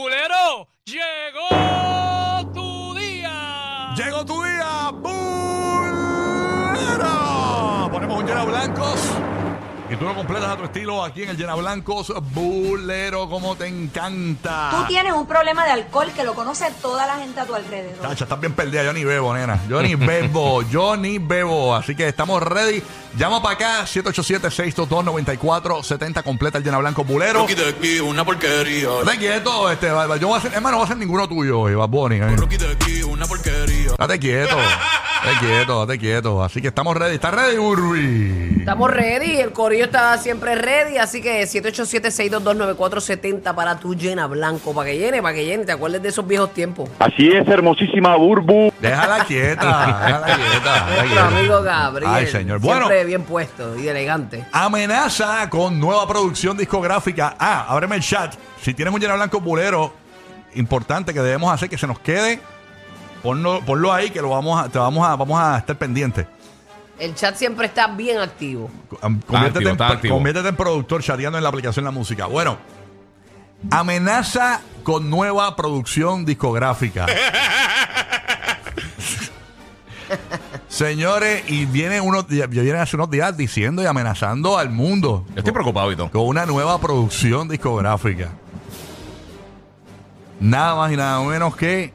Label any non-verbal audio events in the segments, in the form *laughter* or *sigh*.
¡Bulero! ¡Llegó tu día! ¡Llegó tu día, bulero! Ponemos un lleno blancos tú lo completas a tu estilo aquí en el Llena Blancos Bulero, como te encanta. Tú tienes un problema de alcohol que lo conoce toda la gente a tu alrededor. Tacha, estás bien perdida. Yo ni bebo, nena. Yo ni *laughs* bebo. yo ni bebo. Así que estamos ready. Llama para acá, 787-622-9470. Completa el Llena Blanco Bulero. Rocky de aquí, una porquería. Date quieto, este, yo voy a hacer, hermano, no voy a hacer ninguno tuyo hoy, Bad Bunny, eh. Rocky de aquí, una porquería. Date quieto, *laughs* date quieto, date quieto. Así que estamos ready. ¿Estás ready, Urbi? Estamos ready, el corillo está siempre ready, así que 787-622-9470 para tu llena blanco, para que llene, para que llene, te acuerdes de esos viejos tiempos. Así es, hermosísima Burbu. Déjala quieta, déjala quieta. déjala Nuestro quieta. amigo Gabriel. Ay, señor. Bueno. Siempre bien puesto y elegante. Amenaza con nueva producción discográfica. Ah, ábreme el chat. Si tienes un llena blanco bulero, importante que debemos hacer que se nos quede, ponlo, ponlo ahí que lo vamos a, te vamos a, vamos a estar pendientes. El chat siempre está bien activo. Conviértete, activo, en, está activo. conviértete en productor chateando en la aplicación La Música. Bueno, amenaza con nueva producción discográfica. *laughs* Señores, y viene unos días, vienen hace unos días diciendo y amenazando al mundo Yo estoy preocupado y todo. con una nueva producción discográfica. Nada más y nada menos que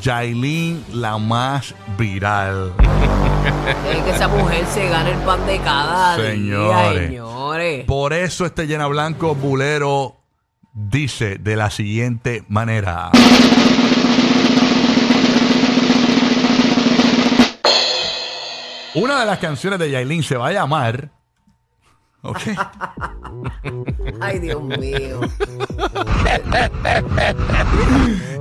Yailin, la más viral. *laughs* Es que esa mujer se gana el pan de cada Señores. día, señores. Por eso este llena blanco bulero dice de la siguiente manera. Una de las canciones de Yailin se va a llamar. Ok. *laughs* Ay, Dios mío.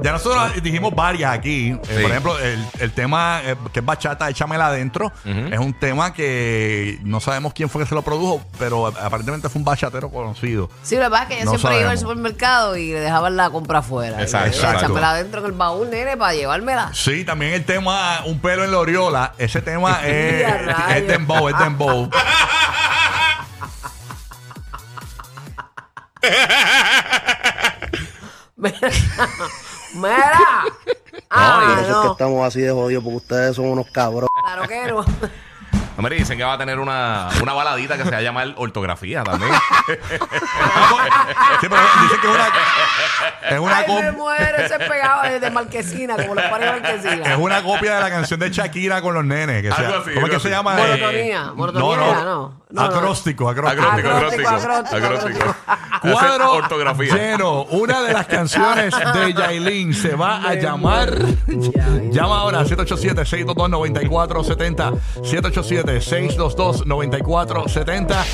Ya nosotros dijimos varias aquí. Eh, Sí. por ejemplo, el, el tema eh, que es bachata, échamela adentro. Es un tema que no sabemos quién fue que se lo produjo, pero aparentemente fue un bachatero conocido. Sí, lo que pasa es que No siempre iba al sabemos. supermercado y le dejaban la compra afuera. Exacto, exacto. Échamela adentro en el baúl, nene, para llevármela. Sí, también el tema Un pelo en la oriola. Ese tema *laughs* es, Ya, rayos. es dembow, es dembow. *laughs* Mira. *laughs* Mira. Ah, Por eso es que no. estamos así de jodidos, porque ustedes son unos cabros. Claro que no. No me dicen que va a tener una, una baladita que se va a llamar ortografía también. *laughs* Sí, pero dicen que es una, es una, Ay, me cop- muero. Ese pegado de marquesina, como los panes de es marquesina. una copia de la canción de Shakira con los nenes. Que Algo sea- así, ¿Cómo es que se así. llama? Monotonía. Eh, Monotonía no, no. no. No, acróstico, acróstico. Acróstico, Acróstico, acróstico. Cuadro Ortografía. lleno. Una de las canciones de Yailin se va a llamar. Llama ahora 787-622-9470. 787-622-9470.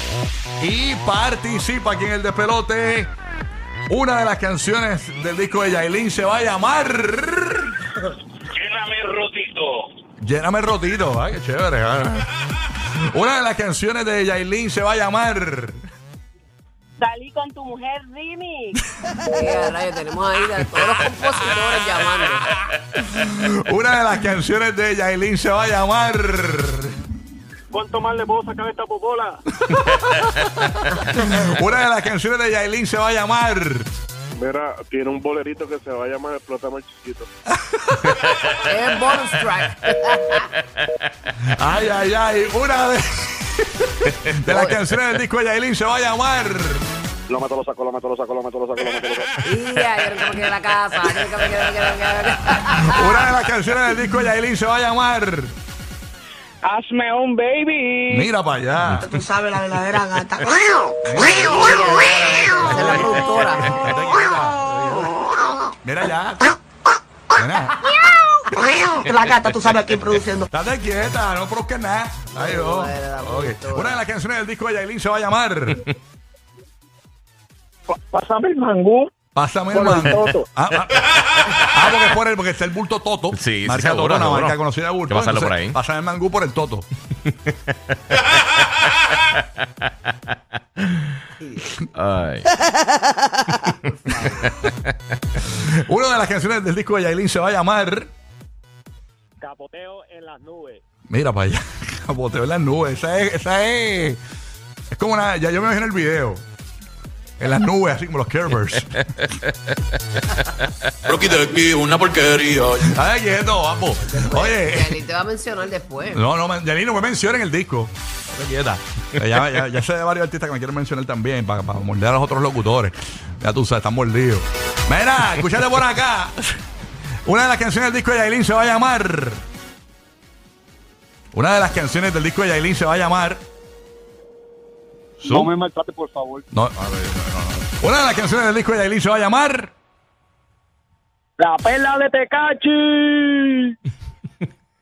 Y participa aquí en el despelote. Una de las canciones del disco de Yailin se va a llamar. Lléname rotito. Lléname el rotito. Ay, qué chévere. ah. Una de las canciones de Yailin se va a llamar. Salí con tu mujer remix. *laughs* Rayo, tenemos ahí a todos los compositores llamando. Una de las canciones de Yailin se va a llamar. ¿Cuánto más le puedo sacar a esta popola? *laughs* Una de las canciones de Yailin se va a llamar. Mira, tiene un bolerito que se va a llamar Explótame el chiquito. *laughs* Es bonus track. Ay, ay, ay. Una de, de las canciones del disco de Yailin se va a llamar. Lo mato, lo saco, lo mato, lo saco, lo mato, lo saco, lo mato, lo saco. *laughs* Y ya, quiero que me quede en la casa. Quiero que me quede, quiero que me quede. Una de las canciones del disco de Yailin se va a llamar. Hazme un baby. Mira para allá. Tú sabes la verdadera gata. *laughs* Esa es la productora. Mira ya. Mira. La gata, tú sabes aquí produciendo. Estate quieta, no produzcas nada. Ay, oh. Una de las canciones del disco de Yailin se va a llamar. Pásame el mangú. Pásame el. Ah, ah, ah, porque es por el, porque está el bulto Toto. Sí, sí, marca seguro, Toto, una seguro. marca conocida de bulto. Que pasarlo por ahí. Pásame el mangú por el Toto. Ay. Una de las canciones del disco de Yailin se va a llamar. Capoteo en las nubes. Mira para allá. *laughs* Capoteo en las nubes. Esa es, esa es. Es como una. Ya yo me imagino el video. En las nubes, así como los Kerbers. *laughs* Rocky de aquí, una porquería. Ay, quieto, vamos. Oye. Yailin te va a mencionar después. No, no, Yailin no me mencionen el disco. Quieta. Ya, ya, ya sé de varios artistas que me quieren mencionar también para, para morder a los otros locutores. Ya tú sabes, están mordidos. Mira, escúchate por acá. Una de las canciones del disco de Yailin se va a llamar. Una de las canciones del disco de Yailin se va a llamar. No me maltrate, por favor. No, a ver, no, no. Una de las canciones del disco de Yailin se va a llamar. La perla de Tecachi.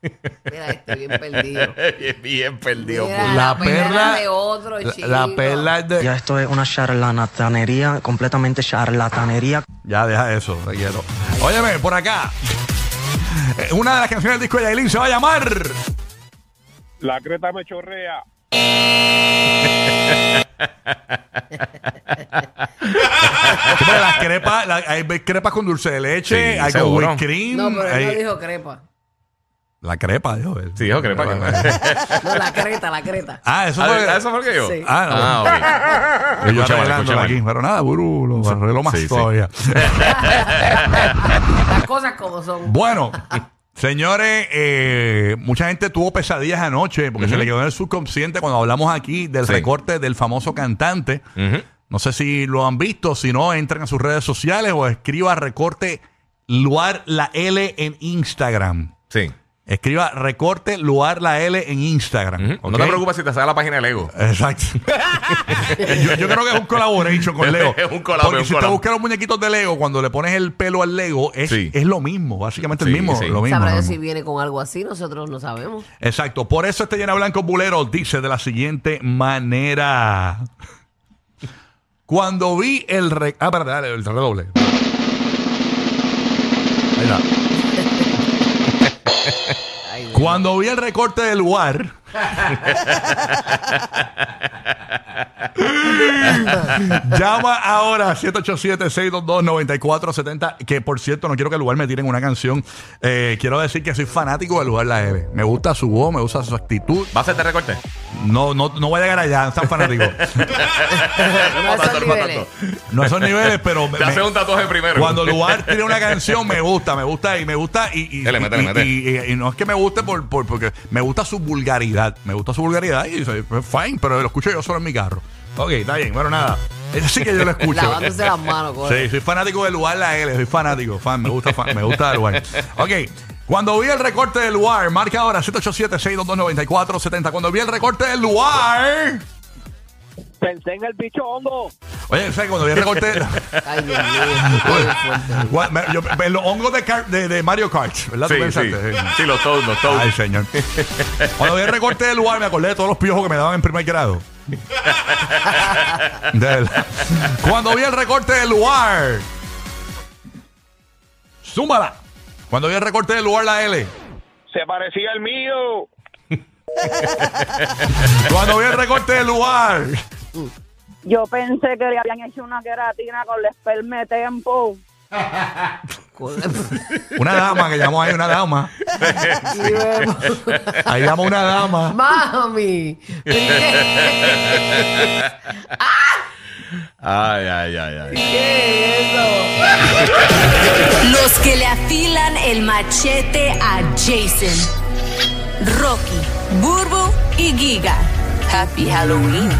*laughs* Mira, este bien perdido. *laughs* Bien perdido. Mira, pues. La perla perla. de otro, la- chico. la perla es de. Ya esto es una charlatanería, completamente charlatanería. Ya, deja eso, te quiero. Óyeme, por acá. Eh, Una de las canciones del disco de Yailin se va a llamar. La creta me chorrea. Porque las crepas, la- hay crepas con dulce de leche, Sí, hay seguro. con whipped cream. No, pero él hay- no dijo crepa. La crepa, dijo él. Sí, dijo crepa. No, *laughs* la creta, la creta. Ah, eso Ah, fue. ¿Eso fue lo que yo? Sí. Ah, no. Ah, ok. Yo Escuché mal, arreglándola aquí. Pero nada, Buru, lo arreglo más Sí, sí. todavía. *laughs* Las cosas como son. Bueno, señores, eh, mucha gente tuvo pesadillas anoche porque se le quedó en el subconsciente cuando hablamos aquí del Sí. recorte del famoso cantante. Ujú. No sé si lo han visto, si no, entren a sus redes sociales o escriba recorte luar la L en Instagram. Sí. Escriba recorte luar la L en Instagram. Ujú. ¿ok? No te preocupes si te sale la página de Lego. Exacto. *laughs* yo, yo creo que es un collaboration con *laughs* Lego. Es un collab, Porque un si collab. te buscas los muñequitos de Lego, cuando le pones el pelo al Lego, es, Sí. es lo mismo. Básicamente el Sí, mismo. sí. Lo mismo, Sabrá lo Dios mismo. si viene con algo así, nosotros no sabemos. Exacto. Por eso este llena blanco bulero dice de la siguiente manera. Cuando vi el re... Ah, espérate, dale, el redoble. Ahí está. *laughs* Cuando vi el recorte del lugar. *laughs* Llama ahora a 787-622-9470. Que por cierto, no quiero que el lugar me tiren una canción. Eh, quiero decir que soy fanático del lugar La Eve. Me gusta su voz, me gusta su actitud. ¿Va a hacerte recorte? No, no, no voy a llegar allá, no tan fanático. No a esos niveles. No a esos niveles, pero me- Te hace un tatuaje primero. cuando Lugar tiene una canción, me gusta, me gusta y me gusta. Y, y, y- métele. y- y- y no es que me guste por, por- porque me gusta su vulgaridad. Me gusta su vulgaridad y soy pues, fine, pero lo escucho yo solo en mi carro. Ok, está bien, bueno, nada. Ese sí que yo lo *laughs* escucho. Lavándose las manos, coge. Sí, soy fanático del lugar la L, soy fanático, fan, me gusta, fan, me gusta el lugar. Ok, cuando vi el recorte del lugar, marca ahora 787-622-9470. Cuando vi el recorte del lugar. Pensé en el bicho hongo. Oye, ¿sabes? Cuando vi el recorte. *laughs* Ay, Dios mío. yo- los hongos de, car- de- de Mario Kart, ¿verdad? ¿Tú Sí, sí. pensaste? Sí, los toads, los toads. Ay, señor. *laughs* Cuando vi el recorte del lugar, me acordé de todos los piojos que me daban en primer grado. Cuando vi el recorte del lugar. Súmala. Cuando vi el recorte del lugar, la L. Se parecía al mío. Cuando vi el recorte del lugar. Yo pensé que le habían hecho una queratina con el esperme tempo. *laughs* Una dama que llamó ahí, una dama. Y vemos. Ahí llamó una dama. Mami. *laughs* Ay, ay, ay, ay. ¿Qué es eso? Los que le afilan el machete a Jason. Rocky, Burbo y Giga. Happy Halloween.